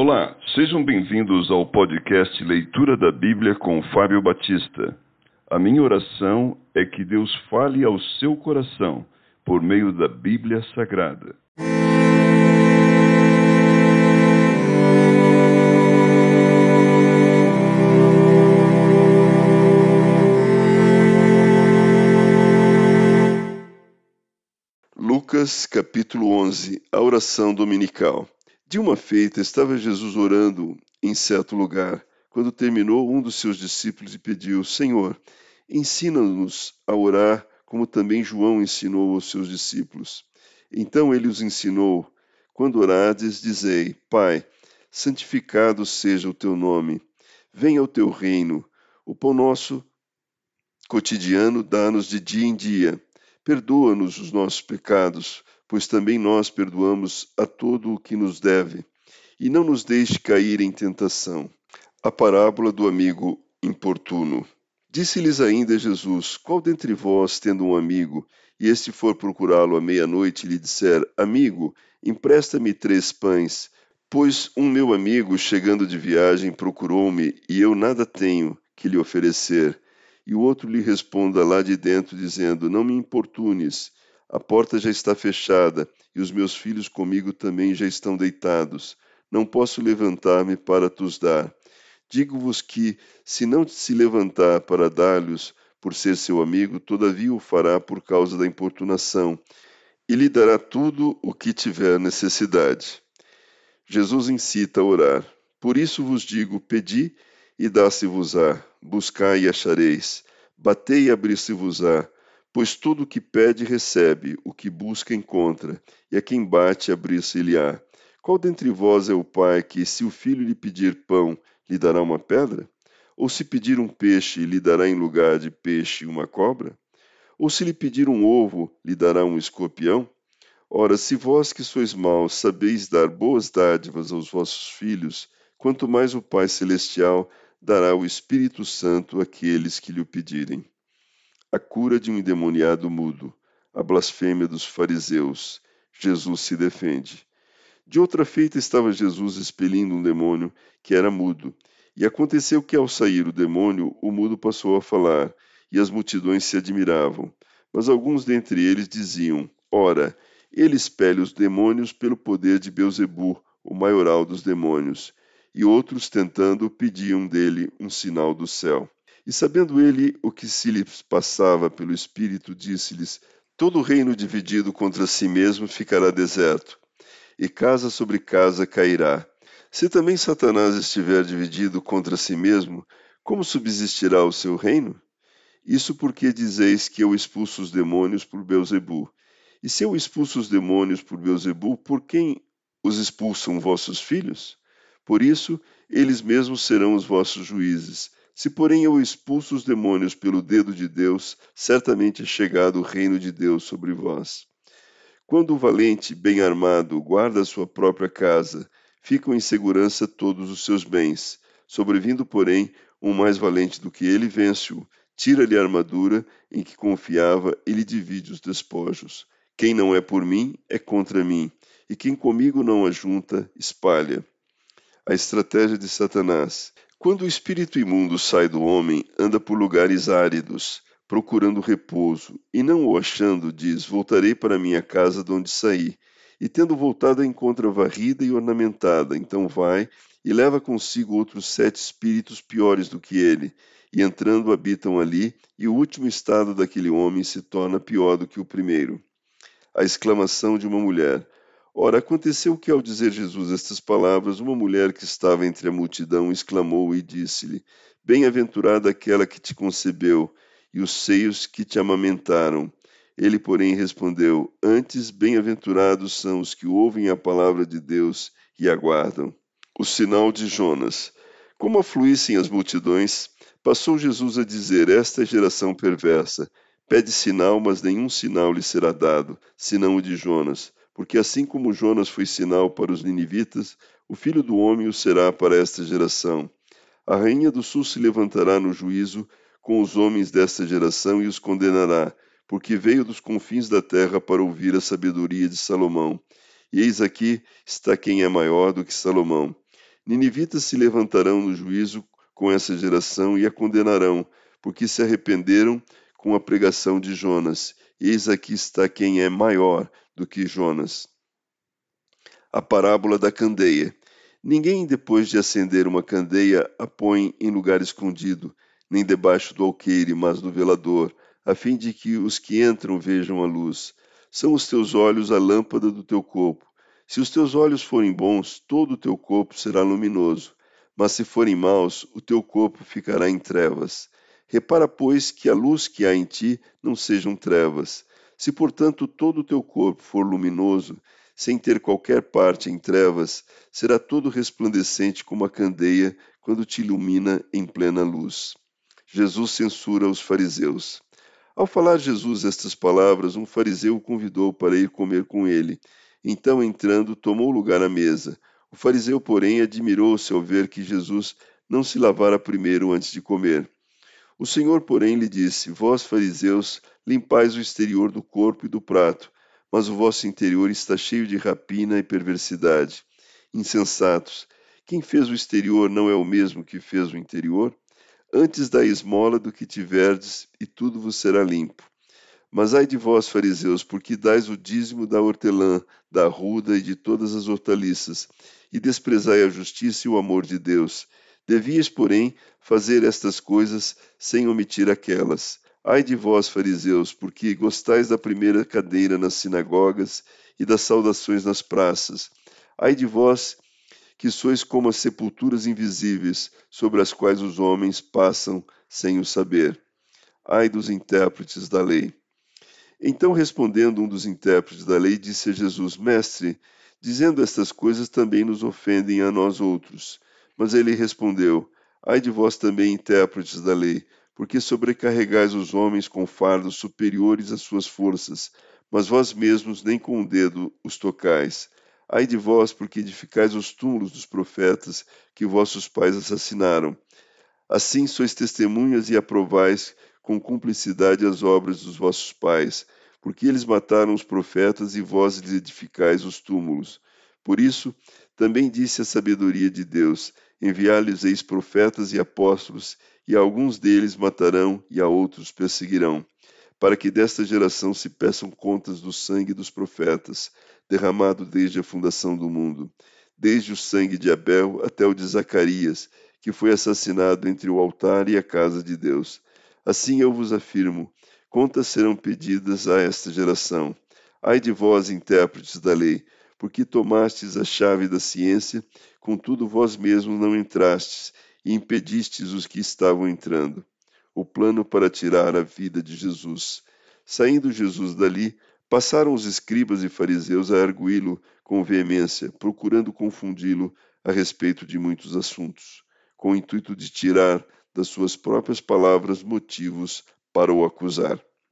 Olá, sejam bem-vindos ao podcast Leitura da Bíblia com Fábio Batista. A minha oração é que Deus fale ao seu coração por meio da Bíblia Sagrada. Lucas capítulo 11 A oração dominical de uma feita, estava Jesus orando em certo lugar, quando terminou, um dos seus discípulos e pediu: Senhor, ensina-nos a orar, como também João ensinou aos seus discípulos. Então ele os ensinou: Quando orades, dizei: Pai, santificado seja o teu nome, venha o teu reino. O pão nosso cotidiano dá-nos de dia em dia. Perdoa-nos os nossos pecados, pois também nós perdoamos a todo o que nos deve, e não nos deixe cair em tentação. A parábola do amigo importuno. Disse-lhes ainda Jesus: Qual dentre vós, tendo um amigo, e este for procurá-lo à meia-noite lhe disser: Amigo, empresta-me três pães, pois um meu amigo, chegando de viagem, procurou-me, e eu nada tenho que lhe oferecer. E o outro lhe responda lá de dentro, dizendo: Não me importunes, a porta já está fechada e os meus filhos comigo também já estão deitados. Não posso levantar-me para tos dar. Digo-vos que, se não se levantar para dar-lhes, por ser seu amigo, todavia o fará por causa da importunação, e lhe dará tudo o que tiver necessidade. Jesus incita a orar. Por isso vos digo: pedi e dá-se-vos-á, buscai e achareis, batei e abrir-se-vos-á Pois tudo o que pede recebe, o que busca encontra, e a quem bate abrir-se-lhe-á. Qual dentre vós é o pai que, se o filho lhe pedir pão, lhe dará uma pedra? Ou se pedir um peixe, lhe dará em lugar de peixe uma cobra? Ou se lhe pedir um ovo, lhe dará um escorpião? Ora, se vós que sois maus sabeis dar boas dádivas aos vossos filhos, quanto mais o Pai Celestial dará o Espírito Santo àqueles que lhe o pedirem a cura de um endemoniado mudo, a blasfêmia dos fariseus. Jesus se defende. De outra feita estava Jesus expelindo um demônio que era mudo. E aconteceu que, ao sair o demônio, o mudo passou a falar, e as multidões se admiravam. Mas alguns dentre eles diziam: Ora, ele expele os demônios pelo poder de Beuzebu, o maioral dos demônios. E outros, tentando, pediam dele um sinal do céu. E sabendo ele o que se lhes passava pelo Espírito, disse-lhes: Todo reino dividido contra si mesmo ficará deserto, e casa sobre casa cairá. Se também Satanás estiver dividido contra si mesmo, como subsistirá o seu reino? Isso porque dizeis que eu expulso os demônios por Beuzebu. E se eu expulso os demônios por Beuzebu, por quem os expulsam vossos filhos? Por isso, eles mesmos serão os vossos juízes. Se, porém, eu expulso os demônios pelo dedo de Deus, certamente é chegado o reino de Deus sobre vós. Quando o valente, bem armado, guarda a sua própria casa, ficam em segurança todos os seus bens. Sobrevindo, porém, um mais valente do que ele, vence-o, tira-lhe a armadura em que confiava e lhe divide os despojos. Quem não é por mim, é contra mim, e quem comigo não ajunta, espalha. A estratégia de Satanás. Quando o espírito imundo sai do homem, anda por lugares áridos, procurando repouso, e não o achando, diz: Voltarei para minha casa de onde saí. E tendo voltado, a encontra varrida e ornamentada. Então vai e leva consigo outros sete espíritos piores do que ele, e entrando habitam ali, e o último estado daquele homem se torna pior do que o primeiro. A exclamação de uma mulher: Ora, aconteceu que, ao dizer Jesus estas palavras, uma mulher que estava entre a multidão exclamou e disse-lhe: Bem-aventurada aquela que te concebeu e os seios que te amamentaram. Ele, porém, respondeu: Antes, bem-aventurados são os que ouvem a palavra de Deus e aguardam. O sinal de Jonas. Como afluíssem as multidões, passou Jesus a dizer: Esta geração perversa. Pede sinal, mas nenhum sinal lhe será dado, senão o de Jonas. Porque assim como Jonas foi sinal para os ninivitas, o filho do homem o será para esta geração. A rainha do sul se levantará no juízo com os homens desta geração e os condenará, porque veio dos confins da terra para ouvir a sabedoria de Salomão. E eis aqui está quem é maior do que Salomão. Ninivitas se levantarão no juízo com essa geração e a condenarão, porque se arrependeram com a pregação de Jonas. Eis aqui está quem é maior do que Jonas. A parábola da candeia. Ninguém, depois de acender uma candeia, a põe em lugar escondido, nem debaixo do alqueire, mas no velador, a fim de que os que entram vejam a luz. São os teus olhos a lâmpada do teu corpo. Se os teus olhos forem bons, todo o teu corpo será luminoso, mas se forem maus, o teu corpo ficará em trevas. Repara, pois, que a luz que há em ti não sejam trevas. Se, portanto, todo o teu corpo for luminoso, sem ter qualquer parte em trevas, será todo resplandecente como a candeia quando te ilumina em plena luz. Jesus censura os fariseus. Ao falar Jesus estas palavras, um fariseu o convidou para ir comer com ele. Então, entrando, tomou lugar à mesa. O fariseu, porém, admirou-se ao ver que Jesus não se lavara primeiro antes de comer. O Senhor, porém, lhe disse: Vós, fariseus, limpais o exterior do corpo e do prato, mas o vosso interior está cheio de rapina e perversidade. Insensatos, quem fez o exterior não é o mesmo que fez o interior? Antes da esmola do que tiverdes, e tudo vos será limpo. Mas ai de vós, fariseus, porque dais o dízimo da hortelã, da ruda e de todas as hortaliças, e desprezai a justiça e o amor de Deus. Devias, porém, fazer estas coisas sem omitir aquelas. Ai de vós, fariseus, porque gostais da primeira cadeira nas sinagogas e das saudações nas praças. Ai de vós, que sois como as sepulturas invisíveis, sobre as quais os homens passam sem o saber. Ai dos intérpretes da lei. Então, respondendo um dos intérpretes da lei, disse a Jesus: Mestre, dizendo estas coisas também nos ofendem a nós outros. Mas ele respondeu: Ai de vós também, intérpretes da lei, porque sobrecarregais os homens com fardos superiores às suas forças, mas vós mesmos nem com o um dedo os tocais. Ai de vós, porque edificais os túmulos dos profetas que vossos pais assassinaram. Assim sois testemunhas e aprovais com cumplicidade as obras dos vossos pais, porque eles mataram os profetas e vós lhes edificais os túmulos. Por isso, também disse a sabedoria de Deus: enviar-lhes eis profetas e apóstolos, e alguns deles matarão e a outros perseguirão, para que desta geração se peçam contas do sangue dos profetas, derramado desde a fundação do mundo, desde o sangue de Abel até o de Zacarias, que foi assassinado entre o altar e a casa de Deus Assim eu vos afirmo: contas serão pedidas a esta geração. Ai de vós, intérpretes da lei, porque tomastes a chave da ciência, contudo vós mesmos não entrastes e impedistes os que estavam entrando. O plano para tirar a vida de Jesus. Saindo Jesus dali, passaram os escribas e fariseus a arguí-lo com veemência, procurando confundi-lo a respeito de muitos assuntos, com o intuito de tirar das suas próprias palavras motivos para o acusar.